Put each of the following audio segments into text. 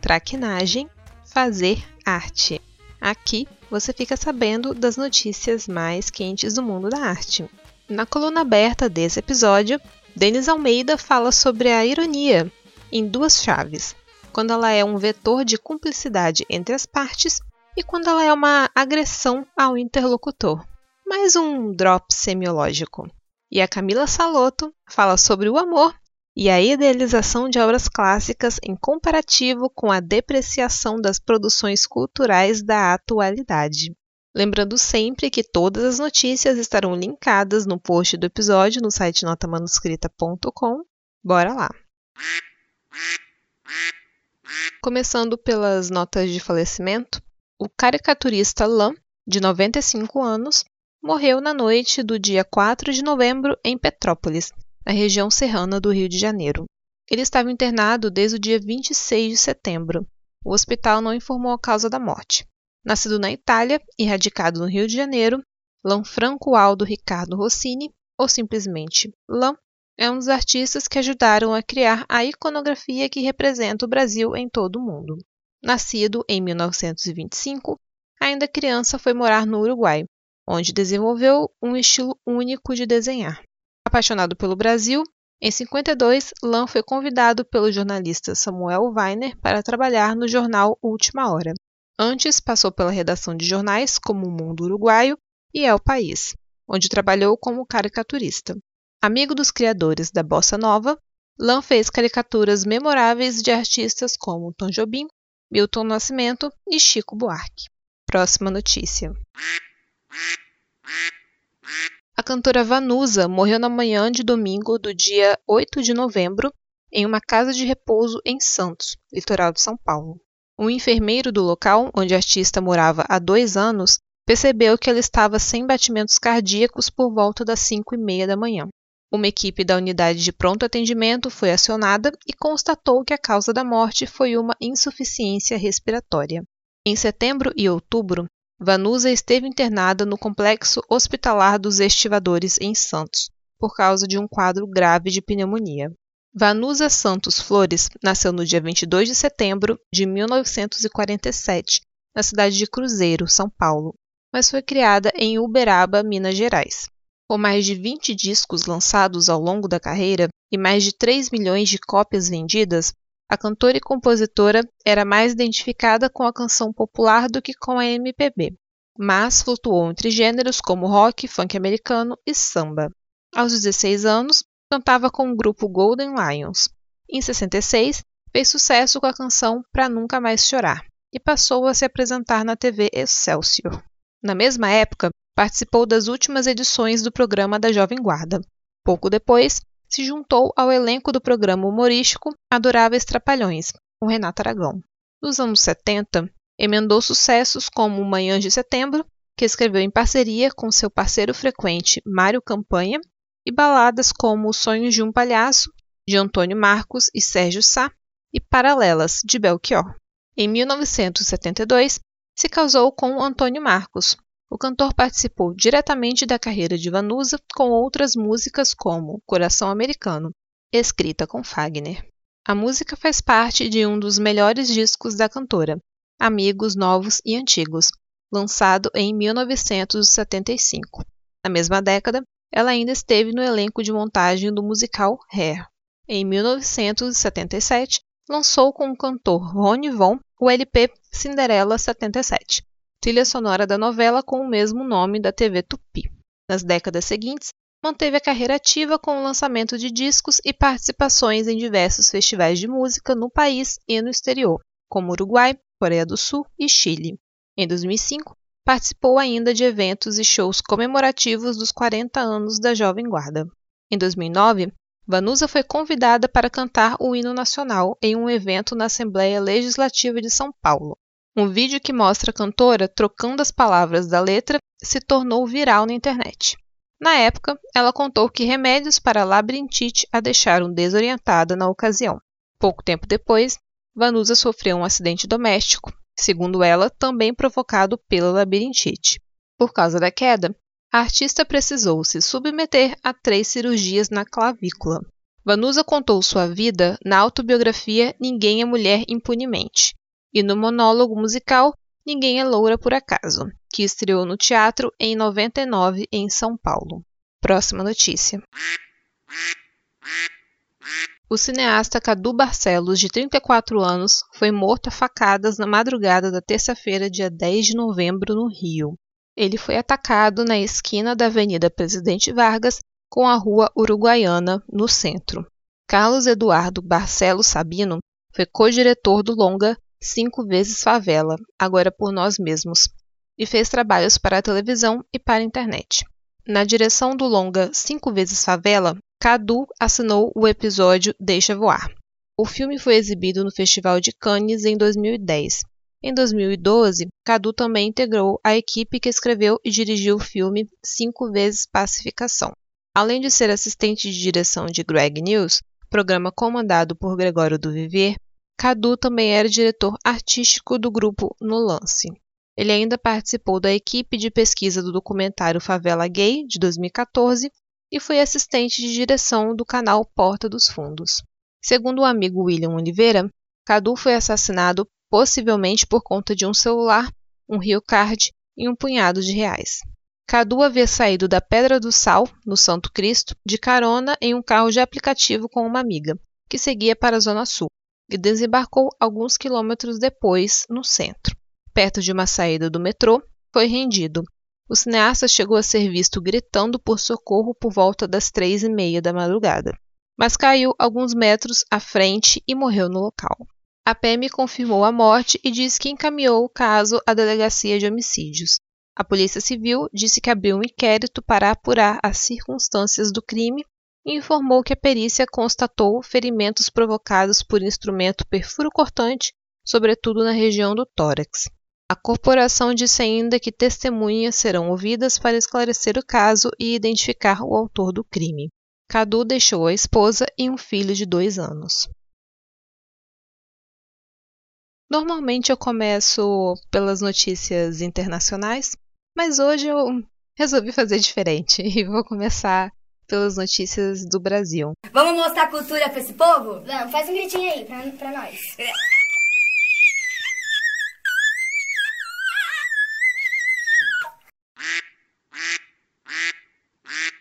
traquinagem, fazer arte. Aqui você fica sabendo das notícias mais quentes do mundo da arte. Na coluna aberta desse episódio, Denis Almeida fala sobre a ironia em duas chaves, quando ela é um vetor de cumplicidade entre as partes e quando ela é uma agressão ao interlocutor. Mais um drop semiológico. E a Camila Saloto fala sobre o amor e a idealização de obras clássicas em comparativo com a depreciação das produções culturais da atualidade. Lembrando sempre que todas as notícias estarão linkadas no post do episódio no site notamanuscrita.com. Bora lá! Começando pelas notas de falecimento, o caricaturista Lan, de 95 anos, morreu na noite do dia 4 de novembro em Petrópolis, na região serrana do Rio de Janeiro. Ele estava internado desde o dia 26 de setembro. O hospital não informou a causa da morte. Nascido na Itália e radicado no Rio de Janeiro, Lanfranco Aldo Ricardo Rossini, ou simplesmente Lan, é um dos artistas que ajudaram a criar a iconografia que representa o Brasil em todo o mundo. Nascido em 1925, ainda criança foi morar no Uruguai, onde desenvolveu um estilo único de desenhar. Apaixonado pelo Brasil, em 52, Lan foi convidado pelo jornalista Samuel Weiner para trabalhar no jornal Última Hora. Antes, passou pela redação de jornais como O Mundo Uruguaio e É o País, onde trabalhou como caricaturista. Amigo dos criadores da bossa nova, Lan fez caricaturas memoráveis de artistas como Tom Jobim, Milton Nascimento e Chico Buarque. Próxima notícia. A cantora Vanusa morreu na manhã de domingo do dia 8 de novembro em uma casa de repouso em Santos, litoral de São Paulo. Um enfermeiro do local, onde a artista morava há dois anos, percebeu que ela estava sem batimentos cardíacos por volta das 5 e meia da manhã. Uma equipe da unidade de pronto atendimento foi acionada e constatou que a causa da morte foi uma insuficiência respiratória. Em setembro e outubro, Vanusa esteve internada no complexo hospitalar dos Estivadores, em Santos, por causa de um quadro grave de pneumonia. Vanusa Santos Flores nasceu no dia 22 de setembro de 1947, na cidade de Cruzeiro, São Paulo, mas foi criada em Uberaba, Minas Gerais. Com mais de 20 discos lançados ao longo da carreira e mais de 3 milhões de cópias vendidas, a cantora e compositora era mais identificada com a canção popular do que com a MPB, mas flutuou entre gêneros como rock, funk americano e samba. Aos 16 anos, cantava com o grupo Golden Lions. Em 66, fez sucesso com a canção Pra Nunca Mais Chorar e passou a se apresentar na TV Excelsior. Na mesma época, participou das últimas edições do programa da Jovem Guarda. Pouco depois, se juntou ao elenco do programa humorístico Adoráveis Trapalhões, com Renato Aragão. Nos anos 70, emendou sucessos como Manhãs de Setembro, que escreveu em parceria com seu parceiro frequente Mário Campanha, e baladas como Os Sonhos de um Palhaço, de Antônio Marcos e Sérgio Sá, e Paralelas, de Belchior. Em 1972, se casou com Antônio Marcos, o cantor participou diretamente da carreira de Vanusa com outras músicas como Coração Americano, escrita com Fagner. A música faz parte de um dos melhores discos da cantora, Amigos Novos e Antigos, lançado em 1975. Na mesma década, ela ainda esteve no elenco de montagem do musical Hair. Em 1977, lançou com o cantor Rony Von o LP Cinderela 77, trilha sonora da novela com o mesmo nome da TV Tupi. Nas décadas seguintes, manteve a carreira ativa com o lançamento de discos e participações em diversos festivais de música no país e no exterior, como Uruguai, Coreia do Sul e Chile. Em 2005, participou ainda de eventos e shows comemorativos dos 40 anos da Jovem Guarda. Em 2009, Vanusa foi convidada para cantar o hino nacional em um evento na Assembleia Legislativa de São Paulo. Um vídeo que mostra a cantora trocando as palavras da letra se tornou viral na internet. Na época, ela contou que remédios para labirintite a deixaram desorientada na ocasião. Pouco tempo depois, Vanusa sofreu um acidente doméstico, segundo ela, também provocado pela labirintite. Por causa da queda, a artista precisou se submeter a três cirurgias na clavícula. Vanusa contou sua vida na autobiografia Ninguém é Mulher Impunemente e no monólogo musical Ninguém é Loura por Acaso, que estreou no teatro em 99 em São Paulo. Próxima notícia. O cineasta Cadu Barcelos, de 34 anos, foi morto a facadas na madrugada da terça-feira, dia 10 de novembro, no Rio. Ele foi atacado na esquina da Avenida Presidente Vargas com a Rua Uruguaiana, no centro. Carlos Eduardo Barcelos Sabino foi co-diretor do longa Cinco Vezes Favela, agora por nós mesmos, e fez trabalhos para a televisão e para a internet. Na direção do longa Cinco Vezes Favela, Cadu assinou o episódio Deixa Voar. O filme foi exibido no Festival de Cannes em 2010. Em 2012, Cadu também integrou a equipe que escreveu e dirigiu o filme Cinco Vezes Pacificação. Além de ser assistente de direção de Greg News, programa comandado por Gregório do Viver, Cadu também era diretor artístico do grupo No Lance. Ele ainda participou da equipe de pesquisa do documentário Favela Gay, de 2014, e foi assistente de direção do canal Porta dos Fundos. Segundo o amigo William Oliveira, Cadu foi assassinado possivelmente por conta de um celular, um Rio Card e um punhado de reais. Cadu havia saído da Pedra do Sal, no Santo Cristo, de carona em um carro de aplicativo com uma amiga, que seguia para a Zona Sul e desembarcou alguns quilômetros depois no centro. Perto de uma saída do metrô, foi rendido. O cineasta chegou a ser visto gritando por socorro por volta das três e meia da madrugada, mas caiu alguns metros à frente e morreu no local. A PM confirmou a morte e disse que encaminhou o caso à delegacia de homicídios. A Polícia Civil disse que abriu um inquérito para apurar as circunstâncias do crime informou que a perícia constatou ferimentos provocados por instrumento perfuro-cortante, sobretudo na região do tórax. A corporação disse ainda que testemunhas serão ouvidas para esclarecer o caso e identificar o autor do crime. Cadu deixou a esposa e um filho de dois anos. Normalmente eu começo pelas notícias internacionais, mas hoje eu resolvi fazer diferente e vou começar pelas notícias do Brasil. Vamos mostrar cultura pra esse povo? Vamos, faz um gritinho aí pra, pra nós.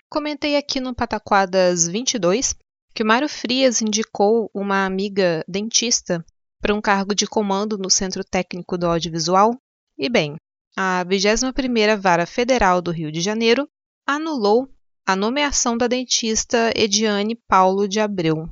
Comentei aqui no Pataquadas 22 que o Mário Frias indicou uma amiga dentista para um cargo de comando no Centro Técnico do Audiovisual. E bem, a 21ª Vara Federal do Rio de Janeiro anulou a nomeação da dentista Ediane Paulo de Abreu.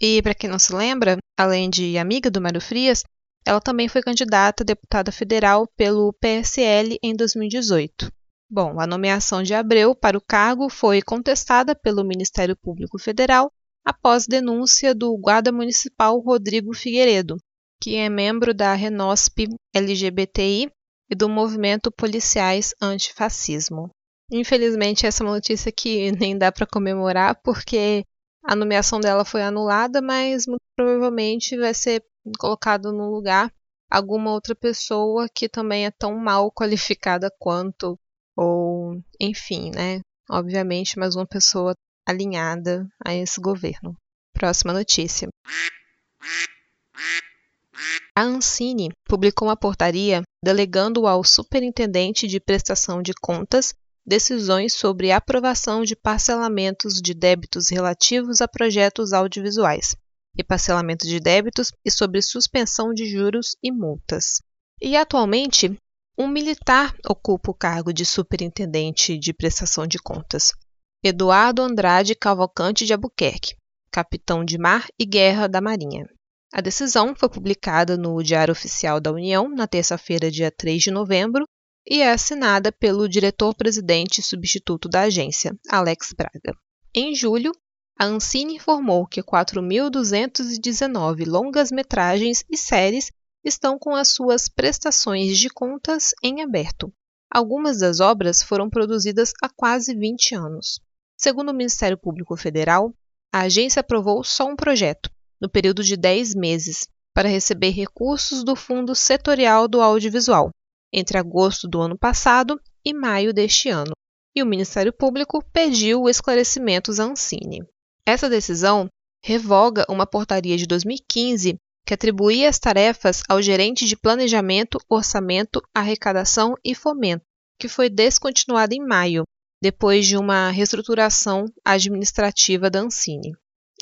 E, para quem não se lembra, além de amiga do Mário Frias, ela também foi candidata a deputada federal pelo PSL em 2018. Bom, a nomeação de Abreu para o cargo foi contestada pelo Ministério Público Federal após denúncia do guarda municipal Rodrigo Figueiredo, que é membro da Renosp LGBTI e do movimento Policiais Antifascismo. Infelizmente, essa é uma notícia que nem dá para comemorar, porque a nomeação dela foi anulada, mas muito provavelmente vai ser colocado no lugar alguma outra pessoa que também é tão mal qualificada quanto, ou enfim, né? Obviamente, mais uma pessoa alinhada a esse governo. Próxima notícia. A Ancine publicou uma portaria delegando ao Superintendente de Prestação de Contas decisões sobre aprovação de parcelamentos de débitos relativos a projetos audiovisuais. reparcelamento de débitos e sobre suspensão de juros e multas. E atualmente, um militar ocupa o cargo de superintendente de prestação de contas. Eduardo Andrade Cavalcante de Albuquerque, capitão de mar e guerra da Marinha. A decisão foi publicada no Diário Oficial da União na terça-feira, dia 3 de novembro, e é assinada pelo diretor-presidente substituto da agência, Alex Braga. Em julho, a Ancine informou que 4.219 longas-metragens e séries estão com as suas prestações de contas em aberto. Algumas das obras foram produzidas há quase 20 anos. Segundo o Ministério Público Federal, a agência aprovou só um projeto, no período de 10 meses, para receber recursos do Fundo Setorial do Audiovisual, entre agosto do ano passado e maio deste ano, e o Ministério Público pediu esclarecimentos à Ancine. Essa decisão revoga uma portaria de 2015 que atribuía as tarefas ao gerente de Planejamento, Orçamento, Arrecadação e Fomento, que foi descontinuada em maio, depois de uma reestruturação administrativa da Ancine.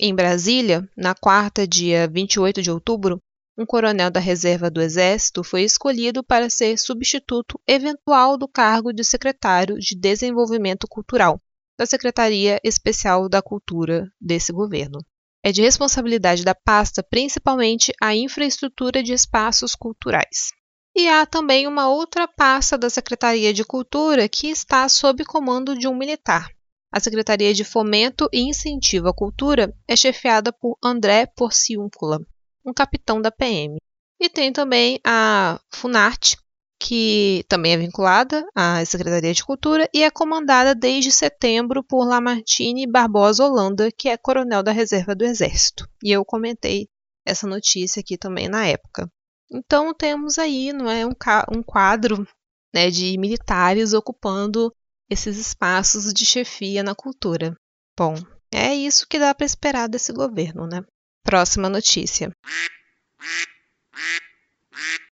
Em Brasília, na quarta, dia 28 de outubro, um coronel da reserva do Exército foi escolhido para ser substituto eventual do cargo de secretário de Desenvolvimento Cultural da Secretaria Especial da Cultura desse governo. É de responsabilidade da pasta principalmente a infraestrutura de espaços culturais. E há também uma outra pasta da Secretaria de Cultura que está sob comando de um militar, a Secretaria de Fomento e Incentivo à Cultura é chefiada por André Porciúncula, um capitão da PM. E tem também a Funarte, que também é vinculada à Secretaria de Cultura e é comandada desde setembro por Lamartine Barbosa Holanda, que é coronel da Reserva do Exército. E eu comentei essa notícia aqui também na época. Então temos aí, não é, um, quadro né, de militares ocupando esses espaços de chefia na cultura. Bom, é isso que dá para esperar desse governo, né? Próxima notícia.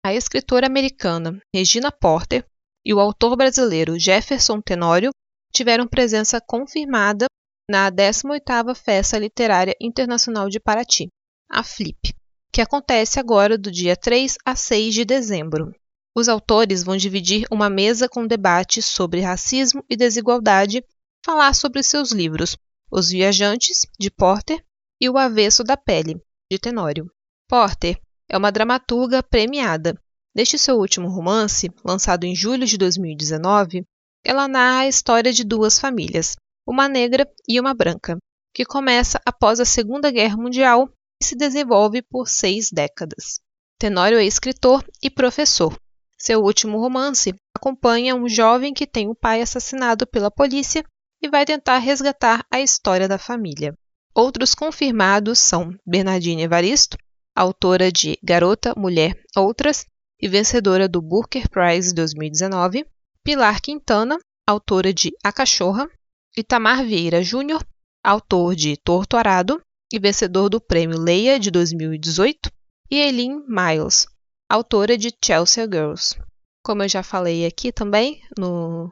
A escritora americana Regina Porter e o autor brasileiro Jefferson Tenório tiveram presença confirmada na 18ª Festa Literária Internacional de Paraty, a FLIP, que acontece agora do dia 3 a 6 de dezembro. Os autores vão dividir uma mesa com debates sobre racismo e desigualdade, falar sobre seus livros Os Viajantes, de Porter, e O Avesso da Pele, de Tenório. Porter é uma dramaturga premiada. Neste seu último romance, lançado em julho de 2019, ela narra a história de duas famílias, uma negra e uma branca, que começa após a Segunda Guerra Mundial e se desenvolve por seis décadas. Tenório é escritor e professor. Seu último romance acompanha um jovem que tem o pai assassinado pela polícia e vai tentar resgatar a história da família. Outros confirmados são Bernardine Evaristo, autora de Garota, Mulher, Outras e vencedora do Booker Prize 2019, Pilar Quintana, autora de A Cachorra, Itamar Vieira Júnior, autor de Torto Arado e vencedor do Prêmio Leia de 2018, e Eileen Miles, autora de Chelsea Girls. Como eu já falei aqui também no,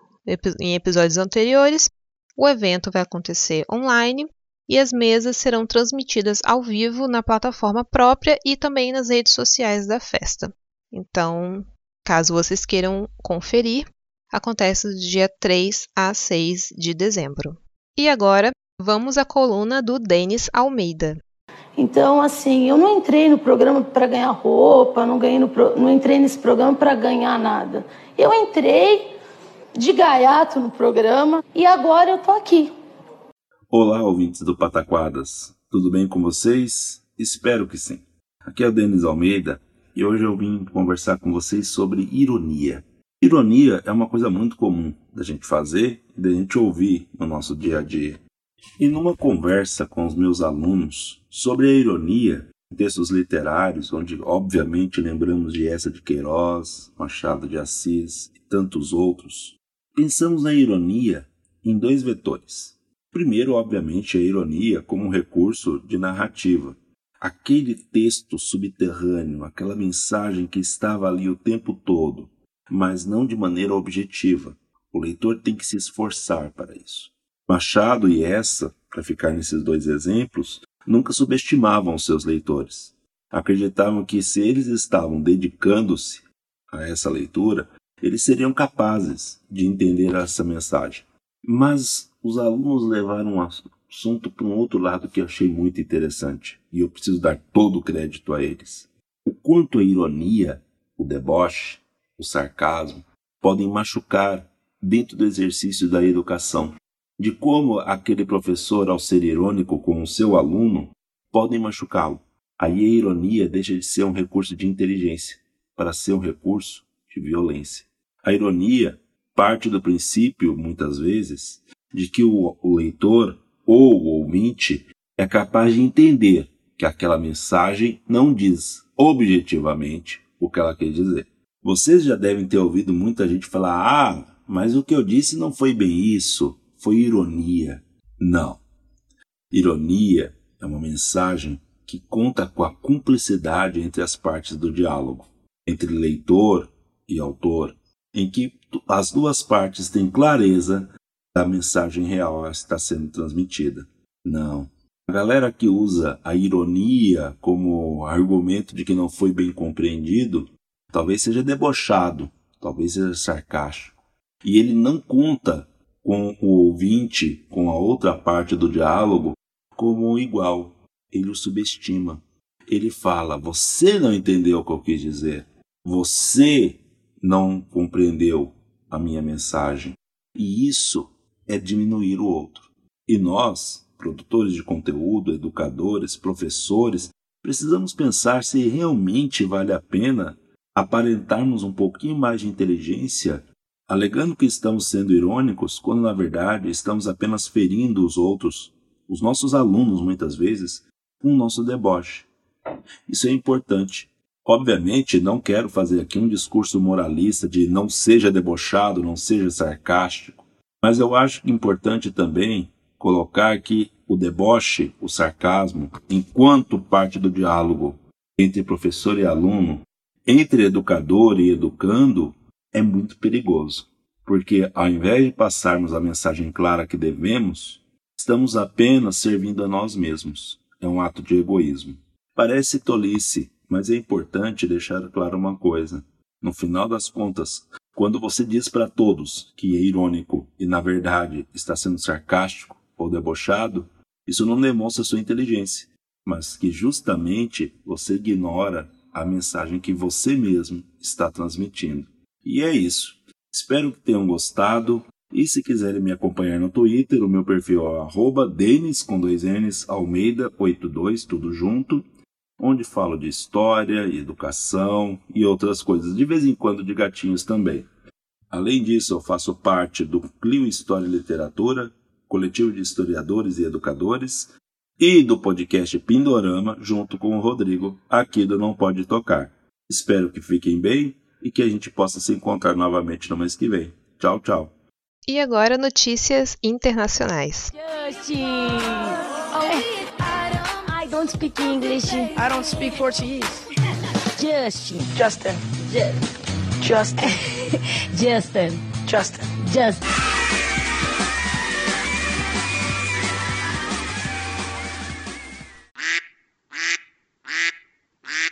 em episódios anteriores, o evento vai acontecer online e as mesas serão transmitidas ao vivo na plataforma própria e também nas redes sociais da festa. Então, caso vocês queiram conferir, acontece do dia 3 a 6 de dezembro. E agora, vamos à coluna do Denis Almeida. Então, assim, eu não entrei no programa para ganhar roupa, não, ganhei no, não entrei nesse programa para ganhar nada. Eu entrei de gaiato no programa e agora eu tô aqui. Olá, ouvintes do Pataquadas. Tudo bem com vocês? Espero que sim. Aqui é o Denis Almeida e hoje eu vim conversar com vocês sobre ironia. Ironia é uma coisa muito comum da gente fazer e da gente ouvir no nosso dia a dia. E numa conversa com os meus alunos sobre a ironia em textos literários, onde obviamente lembramos de essa de Queiroz, Machado de Assis e tantos outros, pensamos na ironia em dois vetores. Primeiro, obviamente, a ironia como um recurso de narrativa. Aquele texto subterrâneo, aquela mensagem que estava ali o tempo todo, mas não de maneira objetiva. O leitor tem que se esforçar para isso. Machado e essa, para ficar nesses dois exemplos, nunca subestimavam seus leitores. Acreditavam que se eles estavam dedicando-se a essa leitura, eles seriam capazes de entender essa mensagem. Mas os alunos levaram o assunto para um outro lado que eu achei muito interessante, e eu preciso dar todo o crédito a eles. O quanto a ironia, o deboche, o sarcasmo podem machucar dentro do exercício da educação, de como aquele professor, ao ser irônico com o seu aluno, podem machucá-lo. Aí a ironia deixa de ser um recurso de inteligência para ser um recurso de violência. A ironia parte do princípio, muitas vezes, de que o, o leitor ou o ouvinte é capaz de entender que aquela mensagem não diz objetivamente o que ela quer dizer. Vocês já devem ter ouvido muita gente falar: ah, mas o que eu disse não foi bem isso, foi ironia. Não. Ironia é uma mensagem que conta com a cumplicidade entre as partes do diálogo, entre leitor e autor, em que as duas partes têm clareza da mensagem real que está sendo transmitida. Não. A galera que usa a ironia como argumento de que não foi bem compreendido, talvez seja debochado, talvez seja sarcástico. E ele não conta com o ouvinte, com a outra parte do diálogo, como igual. Ele o subestima. Ele fala: Você não entendeu o que eu quis dizer. Você não compreendeu a minha mensagem. E isso é diminuir o outro. E nós, produtores de conteúdo, educadores, professores, precisamos pensar se realmente vale a pena aparentarmos um pouquinho mais de inteligência, alegando que estamos sendo irônicos, quando na verdade estamos apenas ferindo os outros, os nossos alunos muitas vezes, com o nosso deboche. Isso é importante. Obviamente, não quero fazer aqui um discurso moralista de não seja debochado, não seja sarcástico, mas eu acho importante também colocar que o deboche, o sarcasmo, enquanto parte do diálogo entre professor e aluno, entre educador e educando, é muito perigoso, porque ao invés de passarmos a mensagem clara que devemos, estamos apenas servindo a nós mesmos. É um ato de egoísmo. Parece tolice, mas é importante deixar claro uma coisa. No final das contas, quando você diz para todos que é irônico e na verdade está sendo sarcástico ou debochado, isso não demonstra sua inteligência, mas que justamente você ignora a mensagem que você mesmo está transmitindo. E é isso. Espero que tenham gostado. E se quiserem me acompanhar no Twitter, o meu perfil é Denis, com dois N's, Almeida 82, tudo junto onde falo de história, educação e outras coisas, de vez em quando de gatinhos também. Além disso, eu faço parte do Clio História e Literatura, coletivo de historiadores e educadores, e do podcast Pindorama, junto com o Rodrigo, aqui do Não Pode Tocar. Espero que fiquem bem e que a gente possa se encontrar novamente no mês que vem. Tchau, tchau. E agora notícias internacionais. Justin! Oh don't speak English. I don't speak Portuguese. Justin. Justin. Justin. Justin. Justin. Justin.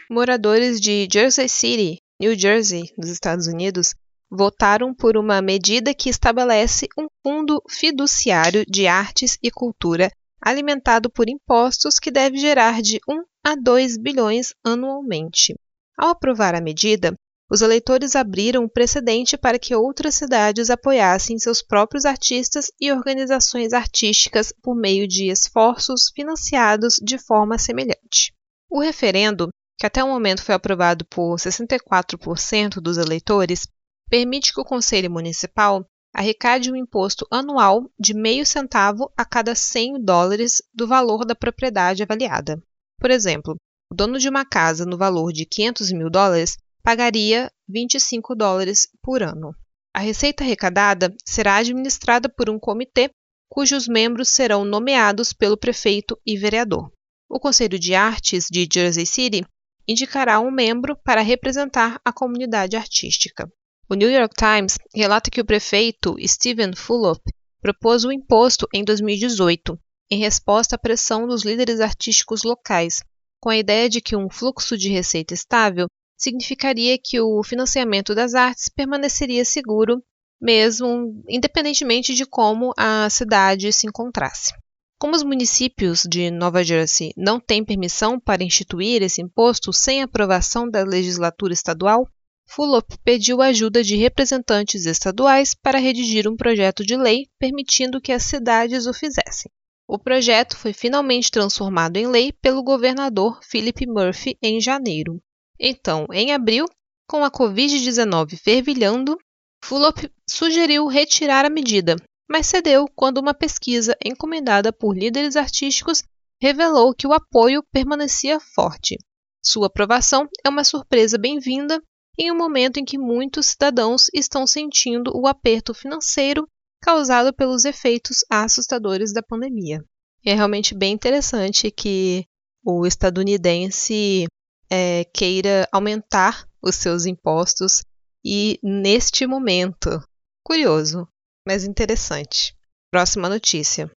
Moradores de Jersey City, New Jersey, nos Estados Unidos, votaram por uma medida que estabelece um fundo fiduciário de artes e cultura alimentado por impostos que deve gerar de 1 a 2 bilhões anualmente. Ao aprovar a medida, os eleitores abriram o precedente para que outras cidades apoiassem seus próprios artistas e organizações artísticas por meio de esforços financiados de forma semelhante. O referendo, que até o momento foi aprovado por 64% dos eleitores, permite que o Conselho Municipal arrecade um imposto anual de meio centavo a cada 100 dólares do valor da propriedade avaliada. Por exemplo, o dono de uma casa no valor de 500 mil dólares pagaria 25 dólares por ano. A receita arrecadada será administrada por um comitê cujos membros serão nomeados pelo prefeito e vereador. O Conselho de Artes de Jersey City indicará um membro para representar a comunidade artística. O New York Times relata que o prefeito Stephen Fulop propôs o imposto em 2018, em resposta à pressão dos líderes artísticos locais, com a ideia de que um fluxo de receita estável significaria que o financiamento das artes permaneceria seguro, mesmo independentemente de como a cidade se encontrasse. Como os municípios de Nova Jersey não têm permissão para instituir esse imposto sem aprovação da legislatura estadual, Fulop pediu ajuda de representantes estaduais para redigir um projeto de lei permitindo que as cidades o fizessem. O projeto foi finalmente transformado em lei pelo governador Philip Murphy em janeiro. Então, em abril, com a Covid-19 fervilhando, Fulop sugeriu retirar a medida, mas cedeu quando uma pesquisa encomendada por líderes artísticos revelou que o apoio permanecia forte. Sua aprovação é uma surpresa bem-vinda em um momento em que muitos cidadãos estão sentindo o aperto financeiro causado pelos efeitos assustadores da pandemia. é realmente bem interessante que o estadunidense é, queira aumentar os seus impostos e neste momento. Curioso mas interessante. Próxima notícia.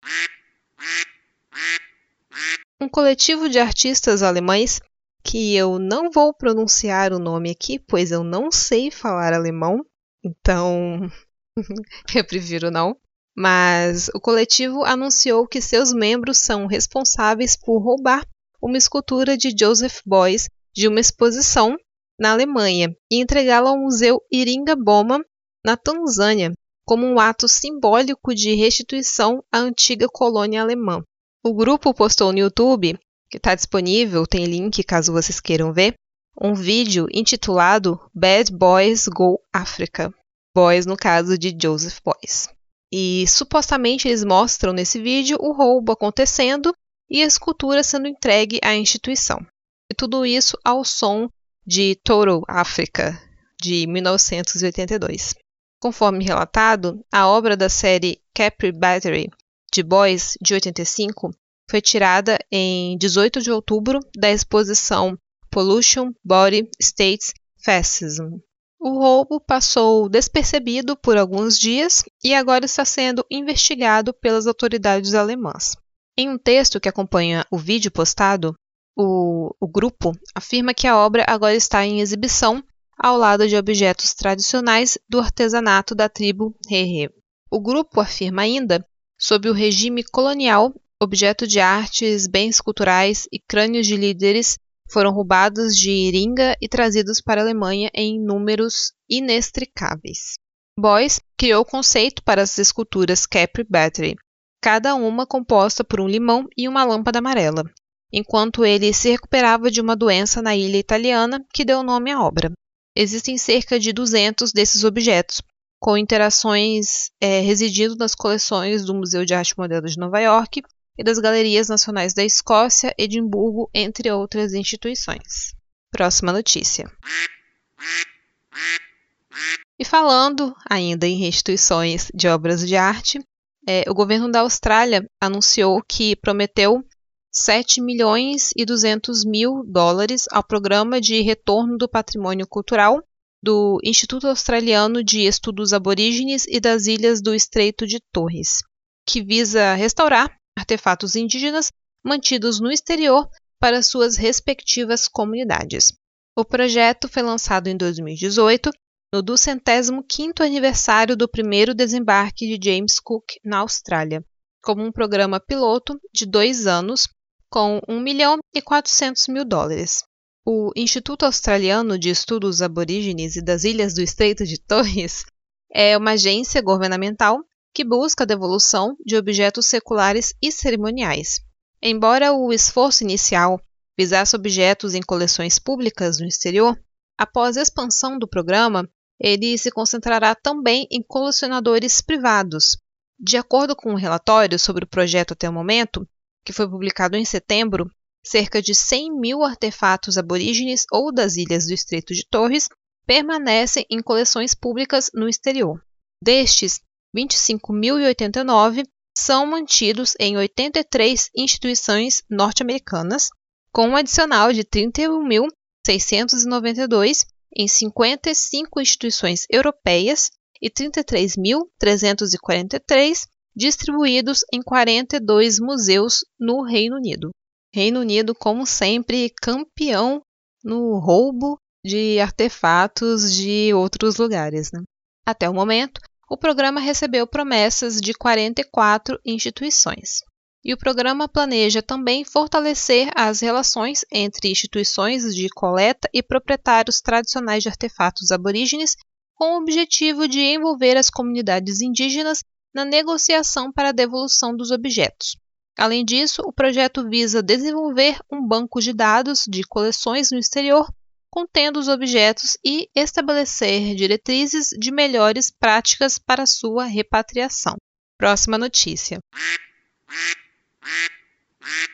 Um coletivo de artistas alemães, que eu não vou pronunciar o nome aqui, pois eu não sei falar alemão, então eu prefiro não. Mas o coletivo anunciou que seus membros são responsáveis por roubar uma escultura de Joseph Beuys de uma exposição na Alemanha e entregá-la ao Museu Iringa Boma, na Tanzânia, como um ato simbólico de restituição à antiga colônia alemã. O grupo postou no YouTube, que está disponível, tem link caso vocês queiram ver, um vídeo intitulado Bad Boys Go Africa. Boys no caso de Joseph Boys. E supostamente eles mostram nesse vídeo o roubo acontecendo e a escultura sendo entregue à instituição. E tudo isso ao som de Total Africa, de 1982. Conforme relatado, a obra da série Capri Battery de Boys, de 85, foi tirada em 18 de outubro da exposição Pollution Body States Fascism. O roubo passou despercebido por alguns dias e agora está sendo investigado pelas autoridades alemãs. Em um texto que acompanha o vídeo postado, o, o grupo afirma que a obra agora está em exibição ao lado de objetos tradicionais do artesanato da tribo Hehe. O grupo afirma ainda, sob o regime colonial, objetos de artes, bens culturais e crânios de líderes foram roubados de Iringa e trazidos para a Alemanha em números inextricáveis. Boyce criou o conceito para as esculturas Capri Battery, cada uma composta por um limão e uma lâmpada amarela, enquanto ele se recuperava de uma doença na ilha italiana que deu nome à obra. Existem cerca de 200 desses objetos, com interações é, residindo nas coleções do Museu de Arte Moderna de Nova York e das Galerias Nacionais da Escócia, Edimburgo, entre outras instituições. Próxima notícia. E falando ainda em restituições de obras de arte, é, o governo da Austrália anunciou que prometeu 7 milhões e 200 mil dólares ao Programa de Retorno do Patrimônio Cultural do Instituto Australiano de Estudos Aborígenes e das Ilhas do Estreito de Torres, que visa restaurar artefatos indígenas mantidos no exterior para suas respectivas comunidades. O projeto foi lançado em 2018, no 205º aniversário do primeiro desembarque de James Cook na Austrália, como um programa piloto de dois anos com 1 milhão e 400 mil dólares. O Instituto Australiano de Estudos Aborígenes e das Ilhas do Estreito de Torres é uma agência governamental que busca a devolução de objetos seculares e cerimoniais. Embora o esforço inicial visasse objetos em coleções públicas no exterior, após a expansão do programa, ele se concentrará também em colecionadores privados. De acordo com um relatório sobre o projeto até o momento, que foi publicado em setembro, cerca de 100 mil artefatos aborígenes ou das ilhas do Estreito de Torres permanecem em coleções públicas no exterior. Destes, 25.089 são mantidos em 83 instituições norte-americanas, com um adicional de 31.692 em 55 instituições europeias e 33.343 distribuídos em 42 museus no Reino Unido. Reino Unido, como sempre, campeão no roubo de artefatos de outros lugares. Né? Até o momento, o programa recebeu promessas de 44 instituições. E o programa planeja também fortalecer as relações entre instituições de coleta e proprietários tradicionais de artefatos aborígenes, com o objetivo de envolver as comunidades indígenas na negociação para a devolução dos objetos. Além disso, o projeto visa desenvolver um banco de dados de coleções no exterior contendo os objetos e estabelecer diretrizes de melhores práticas para sua repatriação. Próxima notícia.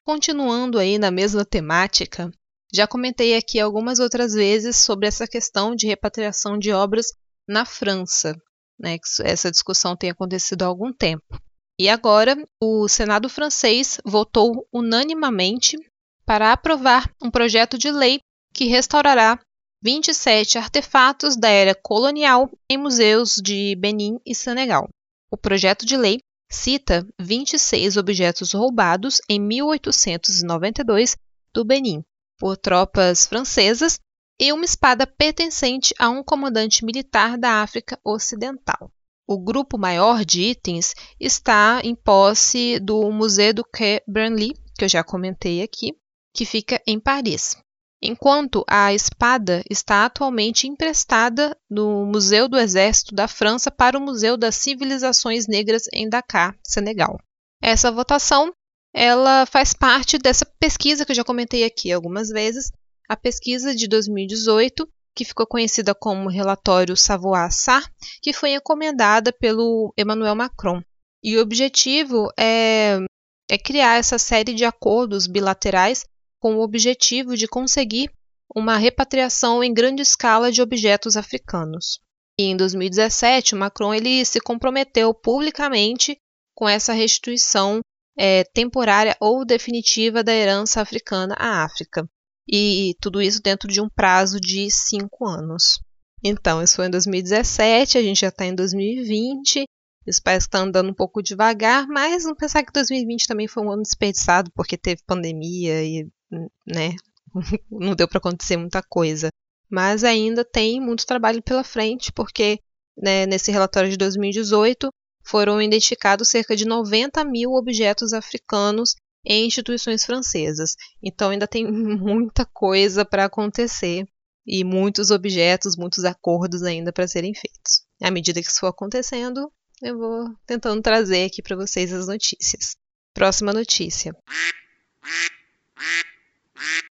Continuando aí na mesma temática, já comentei aqui algumas outras vezes sobre essa questão de repatriação de obras na França. Né, essa discussão tem acontecido há algum tempo. E agora, o Senado francês votou unanimamente para aprovar um projeto de lei que restaurará 27 artefatos da era colonial em museus de Benin e Senegal. O projeto de lei cita 26 objetos roubados em 1892 do Benin por tropas francesas e uma espada pertencente a um comandante militar da África Ocidental. O grupo maior de itens está em posse do Museu do Quai Branly, que eu já comentei aqui, que fica em Paris enquanto a espada está atualmente emprestada no Museu do Exército da França para o Museu das Civilizações Negras em Dakar, Senegal. Essa votação ela faz parte dessa pesquisa que eu já comentei aqui algumas vezes, a pesquisa de 2018, que ficou conhecida como relatório Savoir-Sarr, que foi encomendada pelo Emmanuel Macron. E o objetivo é, é criar essa série de acordos bilaterais com o objetivo de conseguir uma repatriação em grande escala de objetos africanos. E em 2017, Macron ele se comprometeu publicamente com essa restituição é, temporária ou definitiva da herança africana à África. E tudo isso dentro de um prazo de cinco anos. Então, isso foi em 2017, a gente já está em 2020, os pais estão andando um pouco devagar, mas não pensar que 2020 também foi um ano desperdiçado, porque teve pandemia e né? Não deu para acontecer muita coisa. Mas ainda tem muito trabalho pela frente, porque né, nesse relatório de 2018 foram identificados cerca de 90 mil objetos africanos em instituições francesas. Então ainda tem muita coisa para acontecer e muitos objetos, muitos acordos ainda para serem feitos. À medida que isso for acontecendo, eu vou tentando trazer aqui para vocês as notícias. Próxima notícia.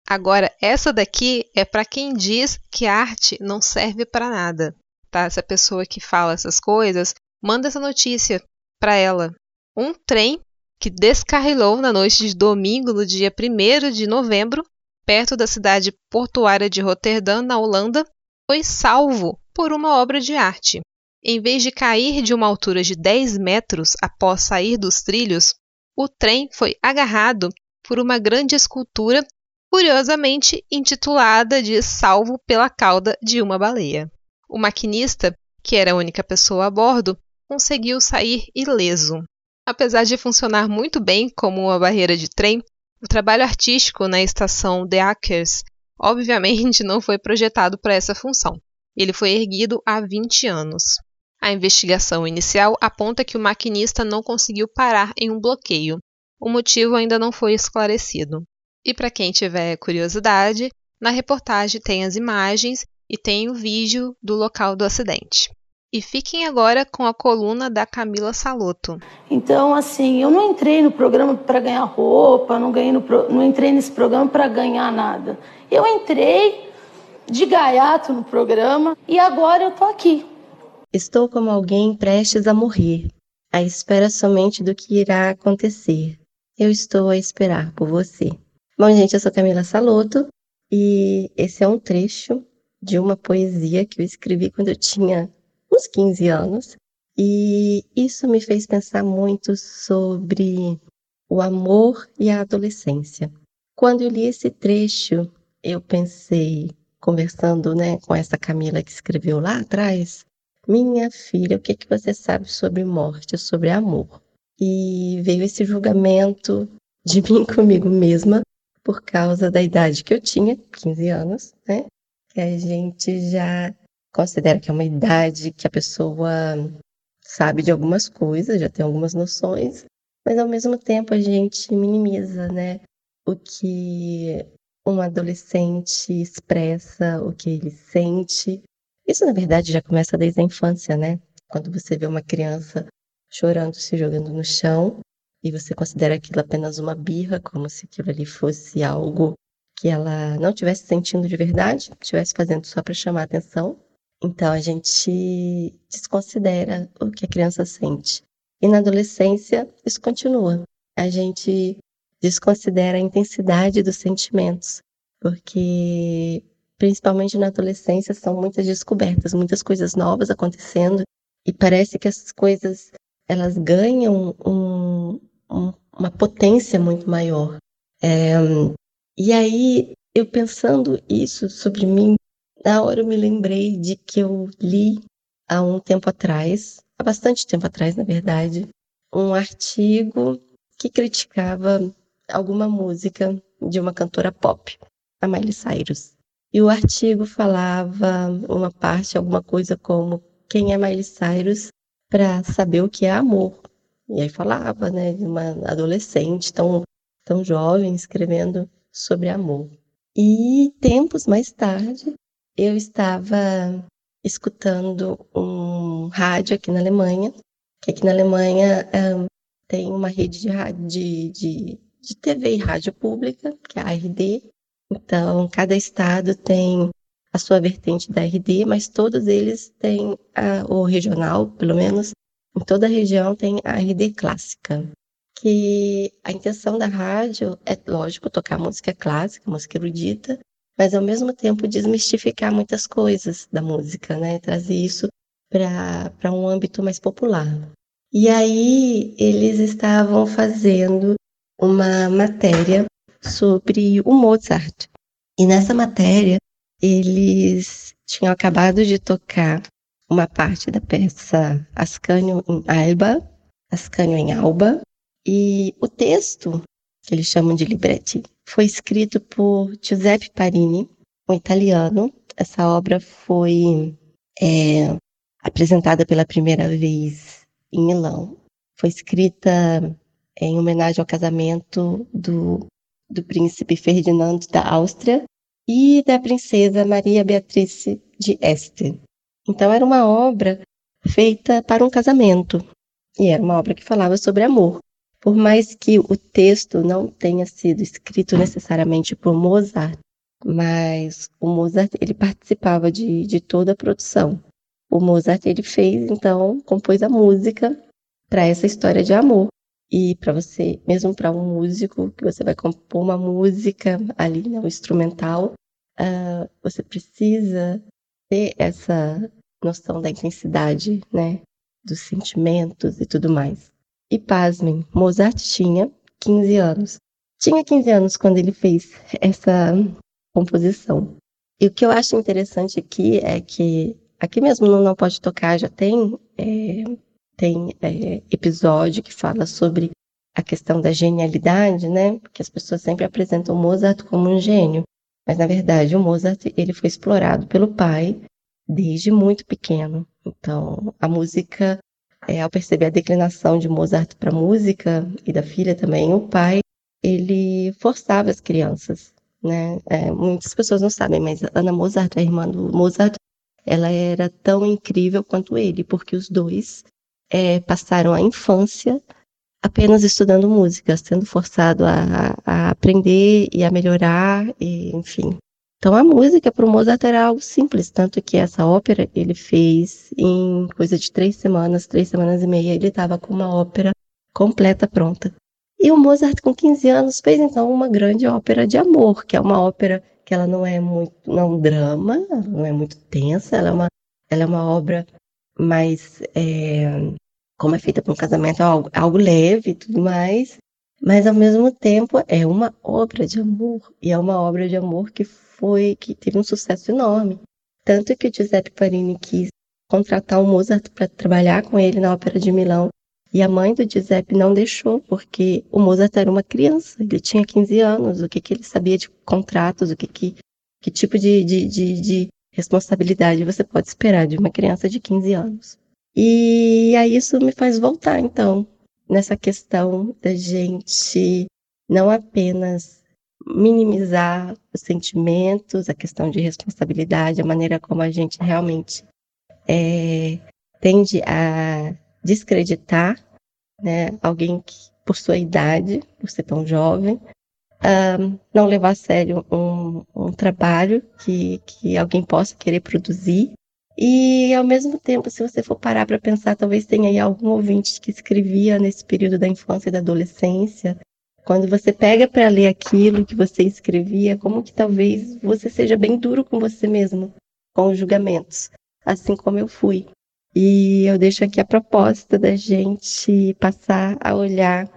Agora, essa daqui é para quem diz que arte não serve para nada, tá? Essa pessoa que fala essas coisas, manda essa notícia para ela. Um trem que descarrilou na noite de domingo, no dia 1 de novembro, perto da cidade portuária de Roterdã, na Holanda, foi salvo por uma obra de arte. Em vez de cair de uma altura de 10 metros após sair dos trilhos, o trem foi agarrado por uma grande escultura curiosamente intitulada de Salvo pela Cauda de uma Baleia. O maquinista, que era a única pessoa a bordo, conseguiu sair ileso. Apesar de funcionar muito bem como uma barreira de trem, o trabalho artístico na estação The Akers obviamente não foi projetado para essa função. Ele foi erguido há 20 anos. A investigação inicial aponta que o maquinista não conseguiu parar em um bloqueio. O motivo ainda não foi esclarecido. E para quem tiver curiosidade, na reportagem tem as imagens e tem o vídeo do local do acidente. E fiquem agora com a coluna da Camila Saloto. Então, assim, eu não entrei no programa para ganhar roupa, não, ganhei no pro... não entrei nesse programa para ganhar nada. Eu entrei de gaiato no programa e agora eu tô aqui. Estou como alguém prestes a morrer, à espera somente do que irá acontecer. Eu estou a esperar por você. Bom, gente, eu sou Camila Saloto e esse é um trecho de uma poesia que eu escrevi quando eu tinha uns 15 anos. E isso me fez pensar muito sobre o amor e a adolescência. Quando eu li esse trecho, eu pensei, conversando né, com essa Camila que escreveu lá atrás, minha filha, o que, que você sabe sobre morte, sobre amor? e veio esse julgamento de mim comigo mesma por causa da idade que eu tinha, 15 anos, né? Que a gente já considera que é uma idade que a pessoa sabe de algumas coisas, já tem algumas noções, mas ao mesmo tempo a gente minimiza, né? O que um adolescente expressa, o que ele sente. Isso, na verdade, já começa desde a infância, né? Quando você vê uma criança chorando, se jogando no chão, e você considera aquilo apenas uma birra, como se aquilo ali fosse algo que ela não estivesse sentindo de verdade, estivesse fazendo só para chamar atenção. Então a gente desconsidera o que a criança sente. E na adolescência isso continua. A gente desconsidera a intensidade dos sentimentos, porque principalmente na adolescência são muitas descobertas, muitas coisas novas acontecendo e parece que essas coisas elas ganham um, um, uma potência muito maior. É, e aí eu pensando isso sobre mim, na hora eu me lembrei de que eu li há um tempo atrás, há bastante tempo atrás, na verdade, um artigo que criticava alguma música de uma cantora pop, a Miley Cyrus. E o artigo falava uma parte, alguma coisa como quem é Miley Cyrus para saber o que é amor. E aí falava, né, de uma adolescente tão, tão jovem escrevendo sobre amor. E tempos mais tarde, eu estava escutando um rádio aqui na Alemanha, que aqui na Alemanha tem uma rede de, de, de, de TV e rádio pública, que é a ARD. Então, cada estado tem a sua vertente da RD, mas todos eles têm, a, o regional, pelo menos, em toda a região tem a RD clássica. Que a intenção da rádio é, lógico, tocar música clássica, música erudita, mas ao mesmo tempo desmistificar muitas coisas da música, né? Trazer isso para um âmbito mais popular. E aí eles estavam fazendo uma matéria sobre o Mozart. E nessa matéria eles tinham acabado de tocar uma parte da peça Ascanio em Alba, Ascanio em Alba, e o texto, que eles chamam de libretti, foi escrito por Giuseppe Parini, um italiano. Essa obra foi é, apresentada pela primeira vez em Milão. Foi escrita em homenagem ao casamento do, do príncipe Ferdinando da Áustria e da princesa Maria Beatrice de Este. Então era uma obra feita para um casamento e era uma obra que falava sobre amor. Por mais que o texto não tenha sido escrito necessariamente por Mozart, mas o Mozart ele participava de, de toda a produção. O Mozart ele fez então compôs a música para essa história de amor e para você, mesmo para um músico, que você vai compor uma música ali, né, um instrumental, uh, você precisa ter essa noção da intensidade, né, dos sentimentos e tudo mais. E pasmem, Mozart tinha 15 anos. Tinha 15 anos quando ele fez essa composição. E o que eu acho interessante aqui é que aqui mesmo no Não Pode Tocar já tem é, tem é, episódio que fala sobre a questão da genialidade, né? Porque as pessoas sempre apresentam Mozart como um gênio, mas na verdade o Mozart ele foi explorado pelo pai desde muito pequeno. Então a música, é, ao perceber a declinação de Mozart para música e da filha também, o pai ele forçava as crianças, né? É, muitas pessoas não sabem, mas Ana Mozart, a irmã do Mozart, ela era tão incrível quanto ele, porque os dois é, passaram a infância apenas estudando música, sendo forçado a, a aprender e a melhorar, e, enfim. Então a música para o Mozart era algo simples, tanto que essa ópera ele fez em coisa de três semanas, três semanas e meia, ele estava com uma ópera completa pronta. E o Mozart com 15 anos fez então uma grande ópera de amor, que é uma ópera que ela não é muito, não é um drama, não é muito tensa, ela é uma, ela é uma obra mais é, como é feita para um casamento, é algo, algo leve e tudo mais, mas ao mesmo tempo é uma obra de amor, e é uma obra de amor que foi, que teve um sucesso enorme. Tanto que o Giuseppe Parini quis contratar o Mozart para trabalhar com ele na Ópera de Milão, E a mãe do Giuseppe não deixou, porque o Mozart era uma criança, ele tinha 15 anos, o que, que ele sabia de contratos, o que, que, que tipo de, de, de, de responsabilidade você pode esperar de uma criança de 15 anos. E aí isso me faz voltar, então, nessa questão da gente não apenas minimizar os sentimentos, a questão de responsabilidade, a maneira como a gente realmente é, tende a descreditar né, alguém que, por sua idade, por ser tão jovem, um, não levar a sério um, um trabalho que, que alguém possa querer produzir. E, ao mesmo tempo, se você for parar para pensar, talvez tenha aí algum ouvinte que escrevia nesse período da infância e da adolescência. Quando você pega para ler aquilo que você escrevia, como que talvez você seja bem duro com você mesmo, com os julgamentos, assim como eu fui. E eu deixo aqui a proposta da gente passar a olhar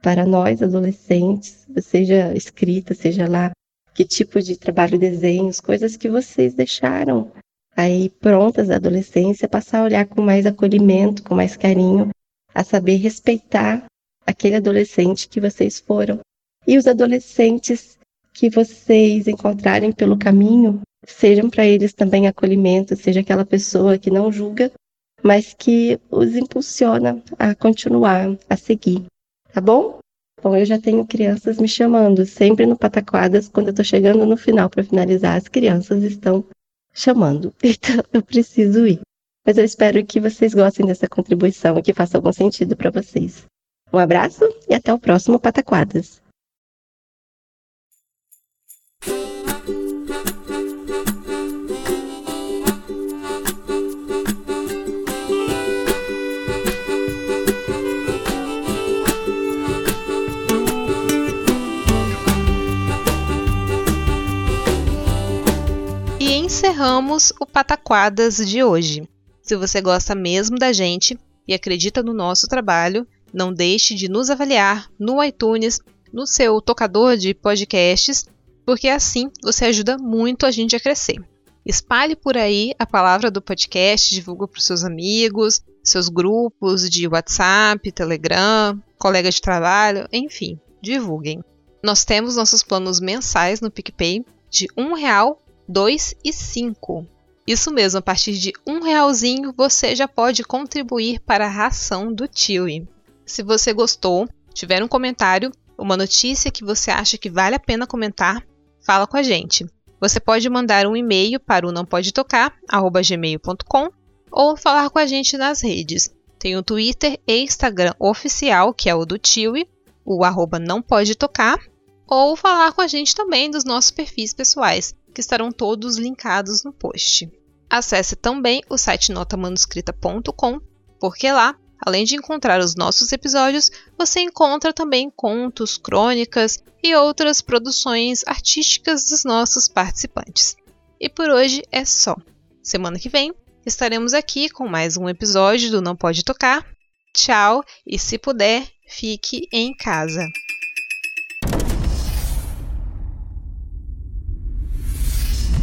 para nós, adolescentes, seja escrita, seja lá que tipo de trabalho, desenhos, coisas que vocês deixaram aí prontas da adolescência, passar a olhar com mais acolhimento, com mais carinho, a saber respeitar aquele adolescente que vocês foram. E os adolescentes que vocês encontrarem pelo caminho, sejam para eles também acolhimento, seja aquela pessoa que não julga, mas que os impulsiona a continuar, a seguir. Tá bom? Bom, eu já tenho crianças me chamando, sempre no Pataquadas, quando eu tô chegando no final para finalizar, as crianças estão chamando. Então eu preciso ir. Mas eu espero que vocês gostem dessa contribuição e que faça algum sentido para vocês. Um abraço e até o próximo Pataquadas. Encerramos o Pataquadas de hoje. Se você gosta mesmo da gente e acredita no nosso trabalho, não deixe de nos avaliar no iTunes, no seu tocador de podcasts, porque assim você ajuda muito a gente a crescer. Espalhe por aí a palavra do podcast, divulga para os seus amigos, seus grupos de WhatsApp, Telegram, colegas de trabalho, enfim, divulguem. Nós temos nossos planos mensais no PicPay de um real 2 e 5. Isso mesmo, a partir de um realzinho você já pode contribuir para a ração do Tiwi. Se você gostou, tiver um comentário, uma notícia que você acha que vale a pena comentar, fala com a gente. Você pode mandar um e-mail para o não pode ou falar com a gente nas redes. Tem o Twitter e Instagram oficial, que é o do Tiwi, o arroba não pode tocar, ou falar com a gente também dos nossos perfis pessoais que estarão todos linkados no post. Acesse também o site notamanuscrita.com, porque lá, além de encontrar os nossos episódios, você encontra também contos, crônicas e outras produções artísticas dos nossos participantes. E por hoje é só. Semana que vem estaremos aqui com mais um episódio do Não Pode Tocar. Tchau e se puder, fique em casa.